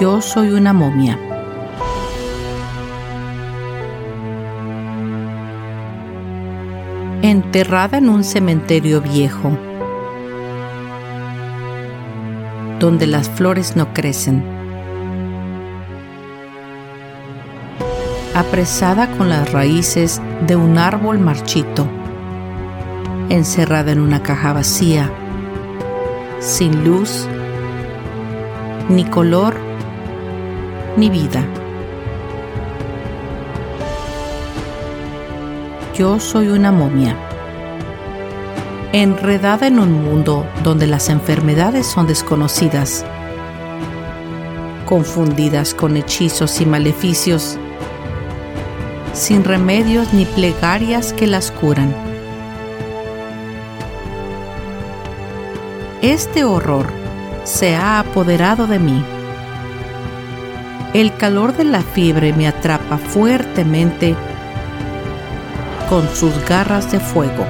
Yo soy una momia. Enterrada en un cementerio viejo, donde las flores no crecen. Apresada con las raíces de un árbol marchito, encerrada en una caja vacía, sin luz, ni color, ni vida. Yo soy una momia, enredada en un mundo donde las enfermedades son desconocidas, confundidas con hechizos y maleficios, sin remedios ni plegarias que las curan. Este horror se ha apoderado de mí el calor de la fiebre me atrapa fuertemente con sus garras de fuego.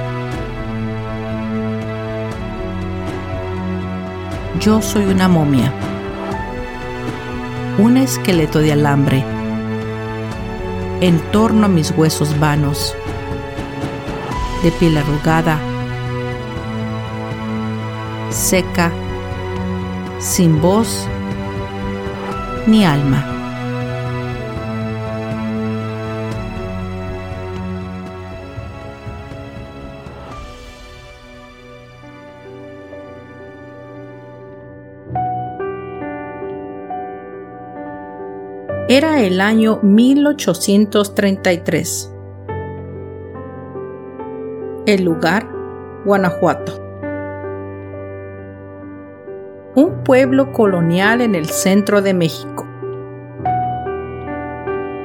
Yo soy una momia, un esqueleto de alambre en torno a mis huesos vanos, de piel arrugada, seca, sin voz ni alma. Era el año 1833. El lugar, Guanajuato un pueblo colonial en el centro de México.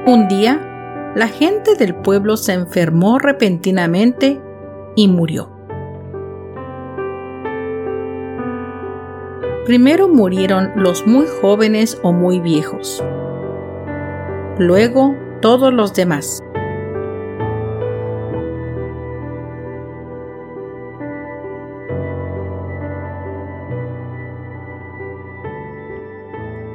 Un día, la gente del pueblo se enfermó repentinamente y murió. Primero murieron los muy jóvenes o muy viejos. Luego todos los demás.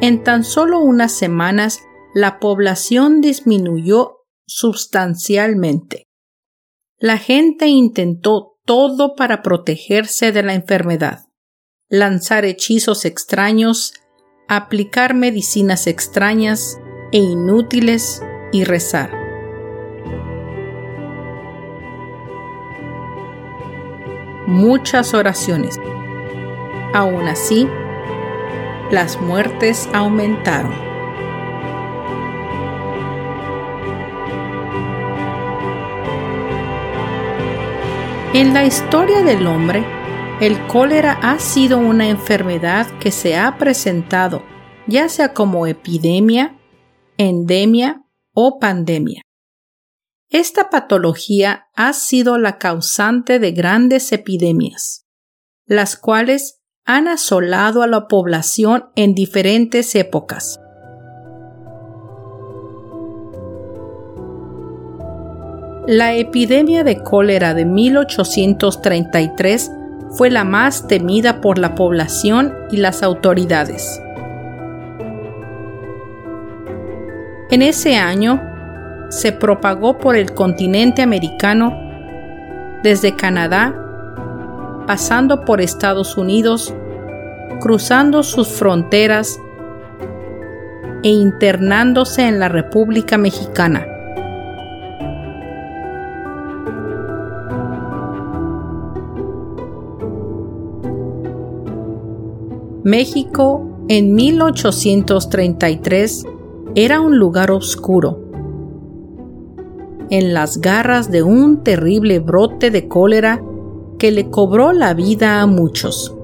En tan solo unas semanas, la población disminuyó sustancialmente. La gente intentó todo para protegerse de la enfermedad, lanzar hechizos extraños, aplicar medicinas extrañas e inútiles y rezar. Muchas oraciones. Aún así, las muertes aumentaron. En la historia del hombre, el cólera ha sido una enfermedad que se ha presentado ya sea como epidemia, endemia o pandemia. Esta patología ha sido la causante de grandes epidemias, las cuales han asolado a la población en diferentes épocas. La epidemia de cólera de 1833 fue la más temida por la población y las autoridades. En ese año se propagó por el continente americano desde Canadá pasando por Estados Unidos, cruzando sus fronteras e internándose en la República Mexicana. México en 1833 era un lugar oscuro, en las garras de un terrible brote de cólera que le cobró la vida a muchos.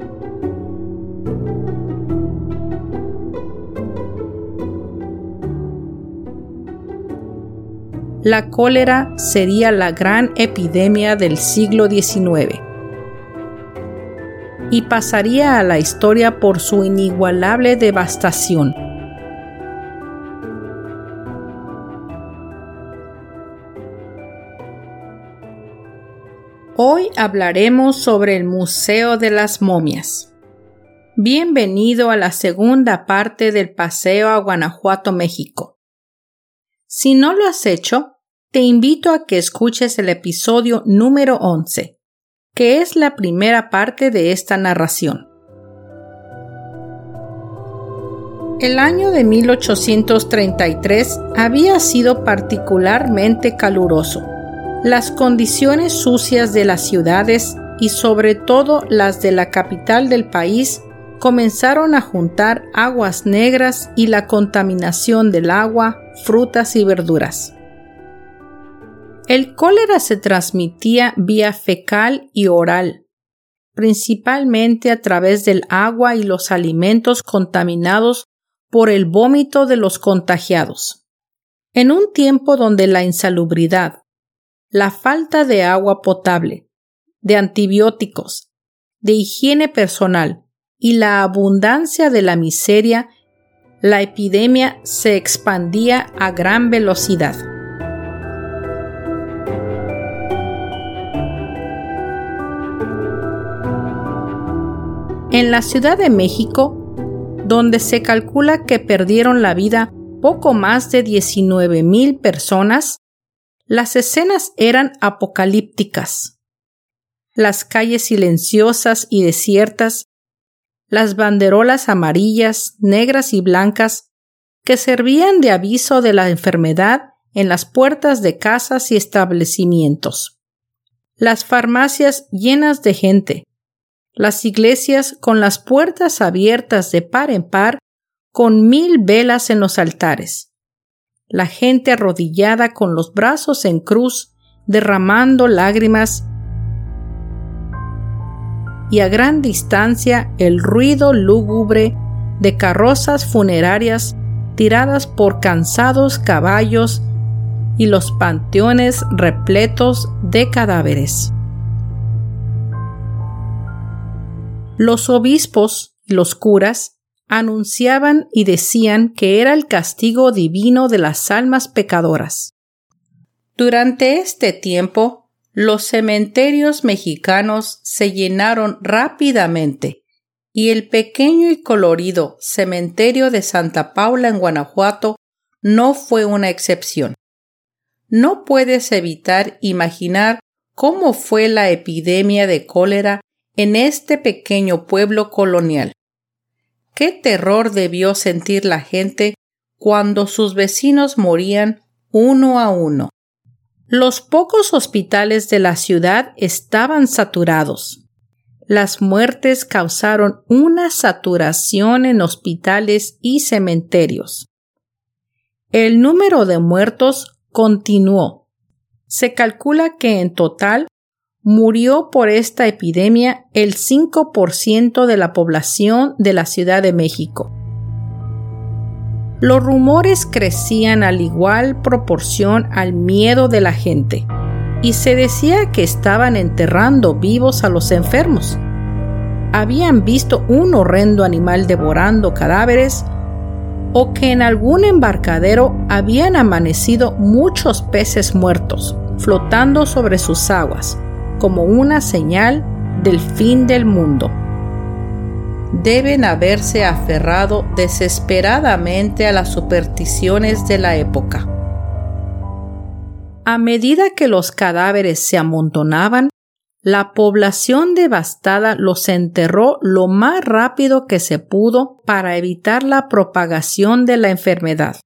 La cólera sería la gran epidemia del siglo XIX y pasaría a la historia por su inigualable devastación. Hoy hablaremos sobre el Museo de las Momias. Bienvenido a la segunda parte del paseo a Guanajuato, México. Si no lo has hecho, te invito a que escuches el episodio número 11, que es la primera parte de esta narración. El año de 1833 había sido particularmente caluroso las condiciones sucias de las ciudades y sobre todo las de la capital del país comenzaron a juntar aguas negras y la contaminación del agua, frutas y verduras. El cólera se transmitía vía fecal y oral, principalmente a través del agua y los alimentos contaminados por el vómito de los contagiados. En un tiempo donde la insalubridad, la falta de agua potable, de antibióticos, de higiene personal y la abundancia de la miseria, la epidemia se expandía a gran velocidad. En la Ciudad de México, donde se calcula que perdieron la vida poco más de 19 mil personas, las escenas eran apocalípticas. Las calles silenciosas y desiertas, las banderolas amarillas, negras y blancas que servían de aviso de la enfermedad en las puertas de casas y establecimientos. Las farmacias llenas de gente, las iglesias con las puertas abiertas de par en par, con mil velas en los altares, la gente arrodillada con los brazos en cruz, derramando lágrimas, y a gran distancia el ruido lúgubre de carrozas funerarias tiradas por cansados caballos y los panteones repletos de cadáveres. Los obispos y los curas anunciaban y decían que era el castigo divino de las almas pecadoras. Durante este tiempo, los cementerios mexicanos se llenaron rápidamente y el pequeño y colorido cementerio de Santa Paula en Guanajuato no fue una excepción. No puedes evitar imaginar cómo fue la epidemia de cólera en este pequeño pueblo colonial. Qué terror debió sentir la gente cuando sus vecinos morían uno a uno. Los pocos hospitales de la ciudad estaban saturados. Las muertes causaron una saturación en hospitales y cementerios. El número de muertos continuó. Se calcula que en total murió por esta epidemia el 5% de la población de la Ciudad de México. Los rumores crecían al igual proporción al miedo de la gente, y se decía que estaban enterrando vivos a los enfermos. Habían visto un horrendo animal devorando cadáveres o que en algún embarcadero habían amanecido muchos peces muertos flotando sobre sus aguas como una señal del fin del mundo. Deben haberse aferrado desesperadamente a las supersticiones de la época. A medida que los cadáveres se amontonaban, la población devastada los enterró lo más rápido que se pudo para evitar la propagación de la enfermedad.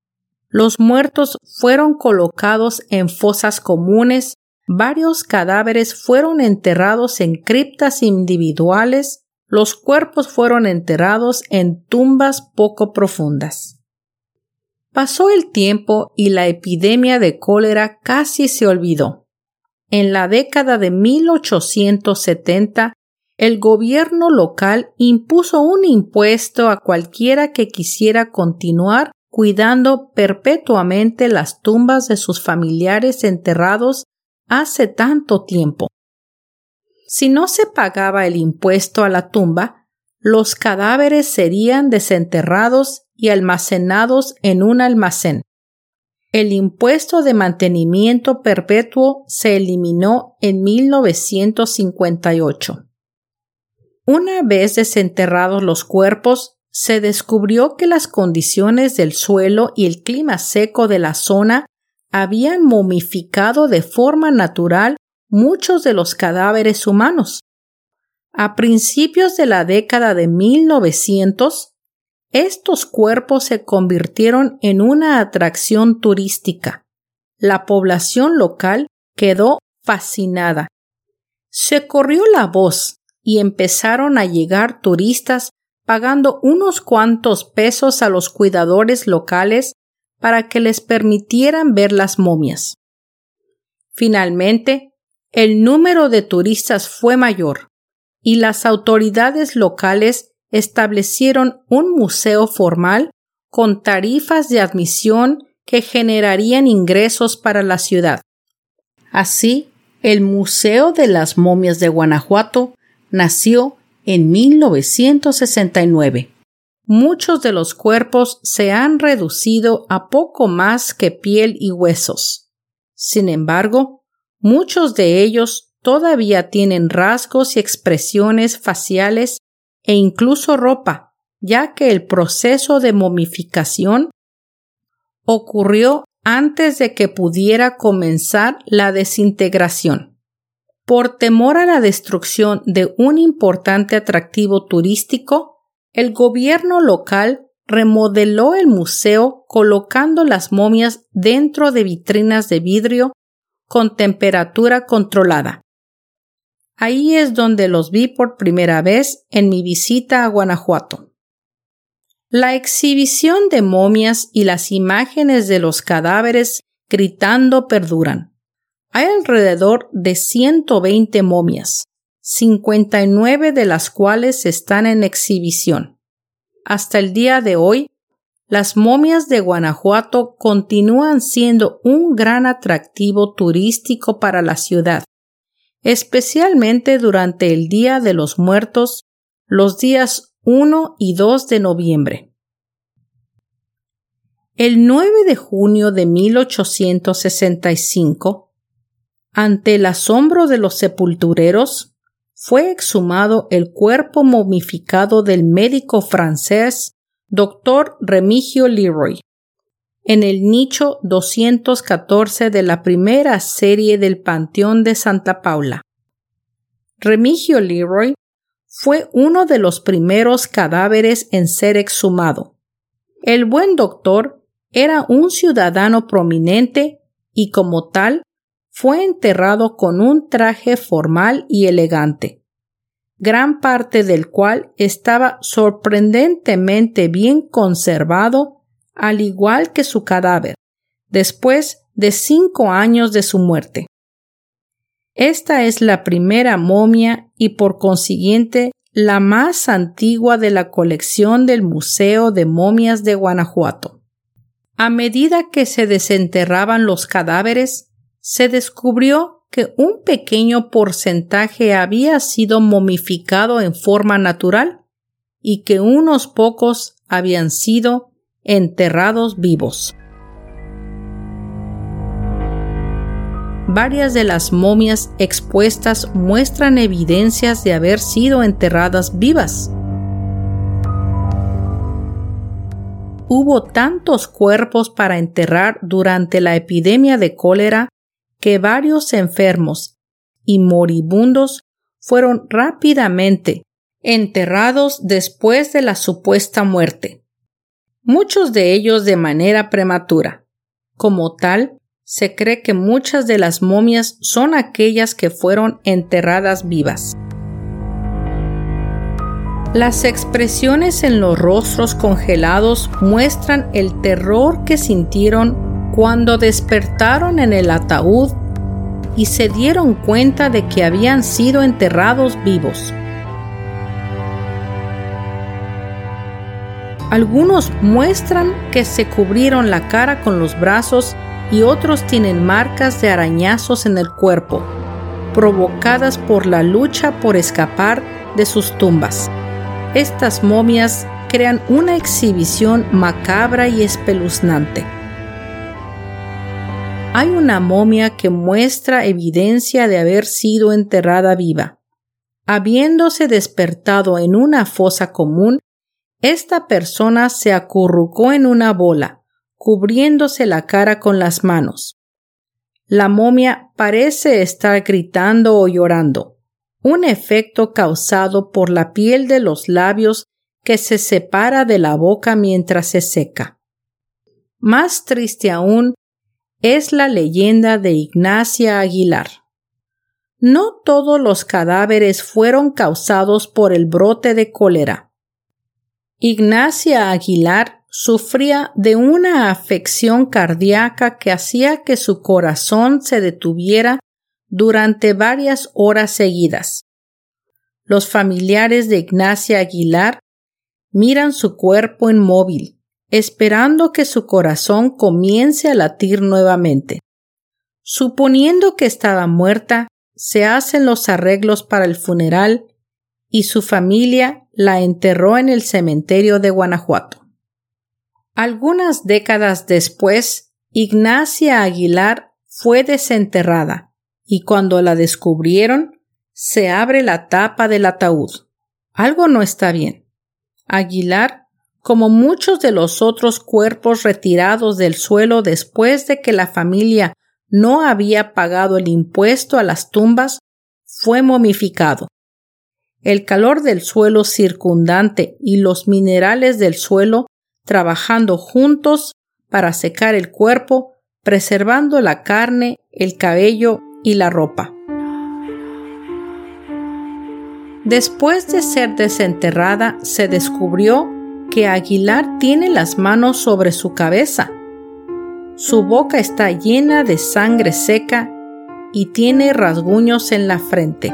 Los muertos fueron colocados en fosas comunes, varios cadáveres fueron enterrados en criptas individuales, los cuerpos fueron enterrados en tumbas poco profundas. Pasó el tiempo y la epidemia de cólera casi se olvidó en la década de 1870, el gobierno local impuso un impuesto a cualquiera que quisiera continuar cuidando perpetuamente las tumbas de sus familiares enterrados hace tanto tiempo. Si no se pagaba el impuesto a la tumba, los cadáveres serían desenterrados y almacenados en un almacén. El impuesto de mantenimiento perpetuo se eliminó en 1958. Una vez desenterrados los cuerpos, se descubrió que las condiciones del suelo y el clima seco de la zona habían momificado de forma natural muchos de los cadáveres humanos. A principios de la década de 1900, estos cuerpos se convirtieron en una atracción turística. La población local quedó fascinada. Se corrió la voz y empezaron a llegar turistas pagando unos cuantos pesos a los cuidadores locales para que les permitieran ver las momias. Finalmente, el número de turistas fue mayor y las autoridades locales establecieron un museo formal con tarifas de admisión que generarían ingresos para la ciudad. Así, el Museo de las Momias de Guanajuato nació en 1969. Muchos de los cuerpos se han reducido a poco más que piel y huesos. Sin embargo, muchos de ellos todavía tienen rasgos y expresiones faciales e incluso ropa, ya que el proceso de momificación ocurrió antes de que pudiera comenzar la desintegración. Por temor a la destrucción de un importante atractivo turístico, el gobierno local remodeló el museo colocando las momias dentro de vitrinas de vidrio con temperatura controlada. Ahí es donde los vi por primera vez en mi visita a Guanajuato. La exhibición de momias y las imágenes de los cadáveres gritando perduran. Hay alrededor de 120 momias, 59 de las cuales están en exhibición. Hasta el día de hoy, las momias de Guanajuato continúan siendo un gran atractivo turístico para la ciudad especialmente durante el Día de los Muertos, los días 1 y 2 de noviembre. El 9 de junio de 1865, ante el asombro de los sepultureros, fue exhumado el cuerpo momificado del médico francés Dr. Remigio Leroy en el nicho 214 de la primera serie del Panteón de Santa Paula. Remigio Leroy fue uno de los primeros cadáveres en ser exhumado. El buen doctor era un ciudadano prominente y como tal fue enterrado con un traje formal y elegante, gran parte del cual estaba sorprendentemente bien conservado al igual que su cadáver, después de cinco años de su muerte. Esta es la primera momia y por consiguiente la más antigua de la colección del Museo de Momias de Guanajuato. A medida que se desenterraban los cadáveres, se descubrió que un pequeño porcentaje había sido momificado en forma natural y que unos pocos habían sido enterrados vivos. Varias de las momias expuestas muestran evidencias de haber sido enterradas vivas. Hubo tantos cuerpos para enterrar durante la epidemia de cólera que varios enfermos y moribundos fueron rápidamente enterrados después de la supuesta muerte, muchos de ellos de manera prematura. Como tal, se cree que muchas de las momias son aquellas que fueron enterradas vivas. Las expresiones en los rostros congelados muestran el terror que sintieron cuando despertaron en el ataúd y se dieron cuenta de que habían sido enterrados vivos. Algunos muestran que se cubrieron la cara con los brazos y otros tienen marcas de arañazos en el cuerpo, provocadas por la lucha por escapar de sus tumbas. Estas momias crean una exhibición macabra y espeluznante. Hay una momia que muestra evidencia de haber sido enterrada viva. Habiéndose despertado en una fosa común, esta persona se acurrucó en una bola, cubriéndose la cara con las manos. La momia parece estar gritando o llorando, un efecto causado por la piel de los labios que se separa de la boca mientras se seca. Más triste aún es la leyenda de Ignacia Aguilar. No todos los cadáveres fueron causados por el brote de cólera. Ignacia Aguilar sufría de una afección cardíaca que hacía que su corazón se detuviera durante varias horas seguidas. Los familiares de Ignacia Aguilar miran su cuerpo inmóvil, esperando que su corazón comience a latir nuevamente. Suponiendo que estaba muerta, se hacen los arreglos para el funeral y su familia la enterró en el cementerio de Guanajuato. Algunas décadas después, Ignacia Aguilar fue desenterrada y cuando la descubrieron, se abre la tapa del ataúd. Algo no está bien. Aguilar, como muchos de los otros cuerpos retirados del suelo después de que la familia no había pagado el impuesto a las tumbas, fue momificado. El calor del suelo circundante y los minerales del suelo trabajando juntos para secar el cuerpo, preservando la carne, el cabello y la ropa. Después de ser desenterrada, se descubrió que Aguilar tiene las manos sobre su cabeza. Su boca está llena de sangre seca y tiene rasguños en la frente.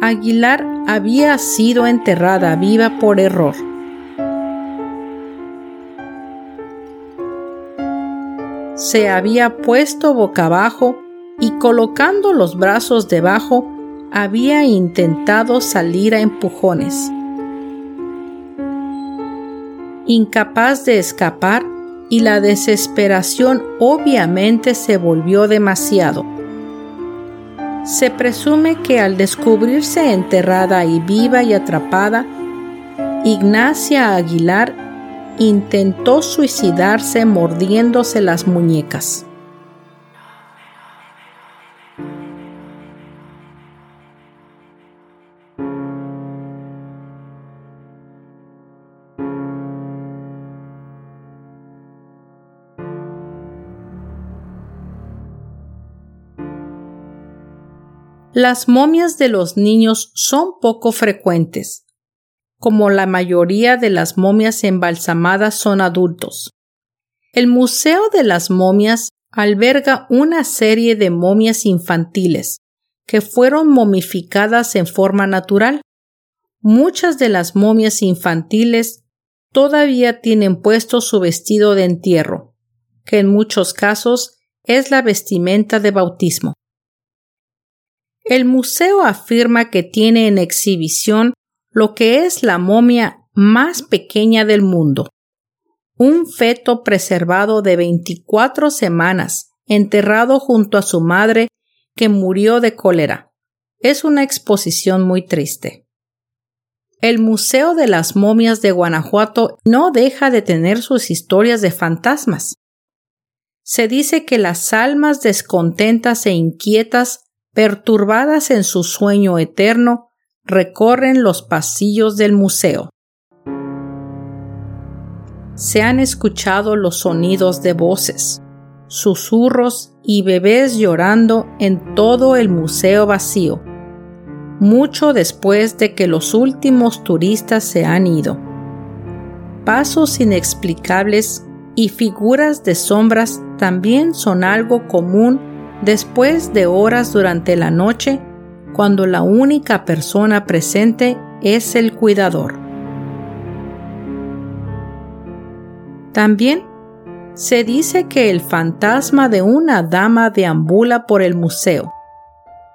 Aguilar había sido enterrada viva por error. Se había puesto boca abajo y colocando los brazos debajo había intentado salir a empujones. Incapaz de escapar y la desesperación obviamente se volvió demasiado. Se presume que al descubrirse enterrada y viva y atrapada, Ignacia Aguilar intentó suicidarse mordiéndose las muñecas. Las momias de los niños son poco frecuentes, como la mayoría de las momias embalsamadas son adultos. El Museo de las Momias alberga una serie de momias infantiles que fueron momificadas en forma natural. Muchas de las momias infantiles todavía tienen puesto su vestido de entierro, que en muchos casos es la vestimenta de bautismo. El museo afirma que tiene en exhibición lo que es la momia más pequeña del mundo, un feto preservado de 24 semanas, enterrado junto a su madre que murió de cólera. Es una exposición muy triste. El Museo de las Momias de Guanajuato no deja de tener sus historias de fantasmas. Se dice que las almas descontentas e inquietas perturbadas en su sueño eterno, recorren los pasillos del museo. Se han escuchado los sonidos de voces, susurros y bebés llorando en todo el museo vacío, mucho después de que los últimos turistas se han ido. Pasos inexplicables y figuras de sombras también son algo común después de horas durante la noche cuando la única persona presente es el cuidador. También se dice que el fantasma de una dama deambula por el museo.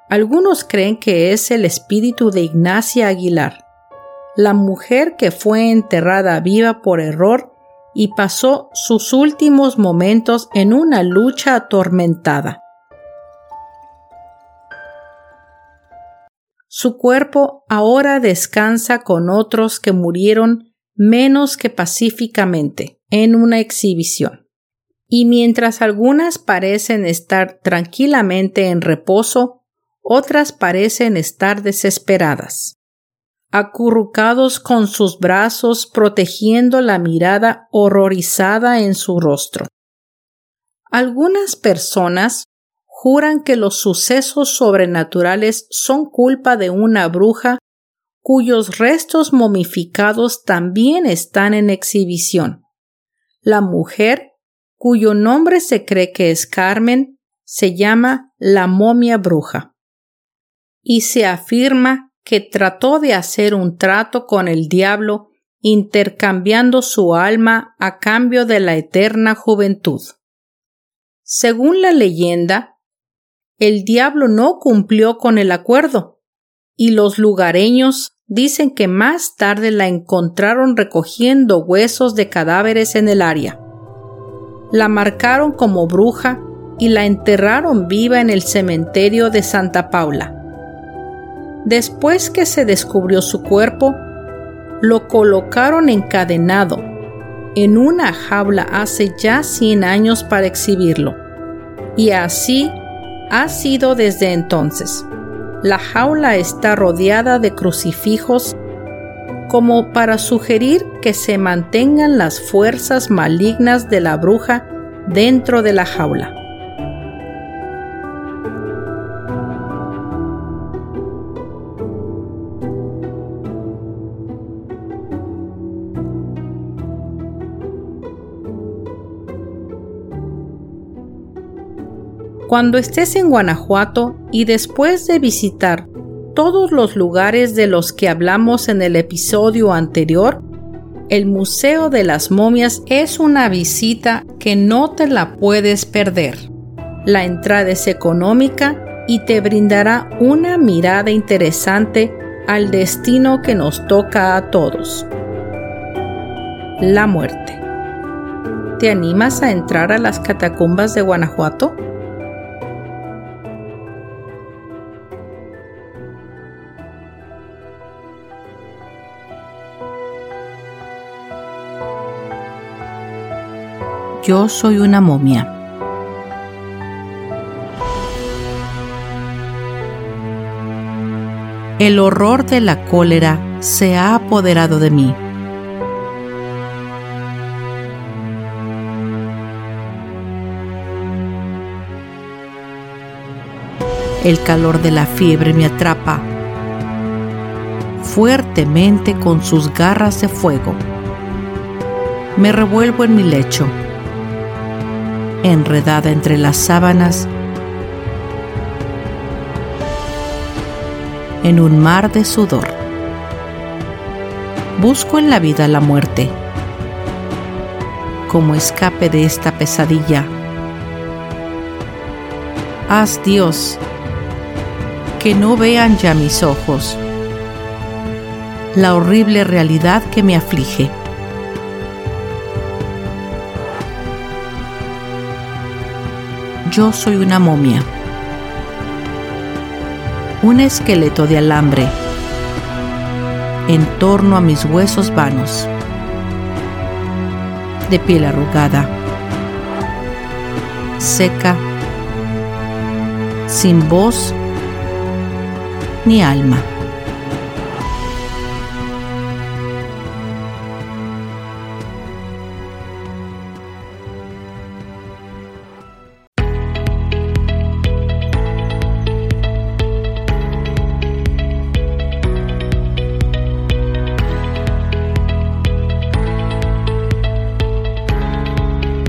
Algunos creen que es el espíritu de Ignacia Aguilar, la mujer que fue enterrada viva por error y pasó sus últimos momentos en una lucha atormentada. Su cuerpo ahora descansa con otros que murieron menos que pacíficamente en una exhibición. Y mientras algunas parecen estar tranquilamente en reposo, otras parecen estar desesperadas, acurrucados con sus brazos protegiendo la mirada horrorizada en su rostro. Algunas personas juran que los sucesos sobrenaturales son culpa de una bruja cuyos restos momificados también están en exhibición. La mujer, cuyo nombre se cree que es Carmen, se llama la momia bruja. Y se afirma que trató de hacer un trato con el diablo intercambiando su alma a cambio de la eterna juventud. Según la leyenda, el diablo no cumplió con el acuerdo, y los lugareños dicen que más tarde la encontraron recogiendo huesos de cadáveres en el área. La marcaron como bruja y la enterraron viva en el cementerio de Santa Paula. Después que se descubrió su cuerpo, lo colocaron encadenado en una jaula hace ya 100 años para exhibirlo, y así ha sido desde entonces. La jaula está rodeada de crucifijos como para sugerir que se mantengan las fuerzas malignas de la bruja dentro de la jaula. Cuando estés en Guanajuato y después de visitar todos los lugares de los que hablamos en el episodio anterior, el Museo de las Momias es una visita que no te la puedes perder. La entrada es económica y te brindará una mirada interesante al destino que nos toca a todos. La muerte. ¿Te animas a entrar a las catacumbas de Guanajuato? Yo soy una momia. El horror de la cólera se ha apoderado de mí. El calor de la fiebre me atrapa fuertemente con sus garras de fuego. Me revuelvo en mi lecho enredada entre las sábanas, en un mar de sudor. Busco en la vida la muerte, como escape de esta pesadilla. Haz Dios que no vean ya mis ojos la horrible realidad que me aflige. Yo soy una momia, un esqueleto de alambre en torno a mis huesos vanos, de piel arrugada, seca, sin voz ni alma.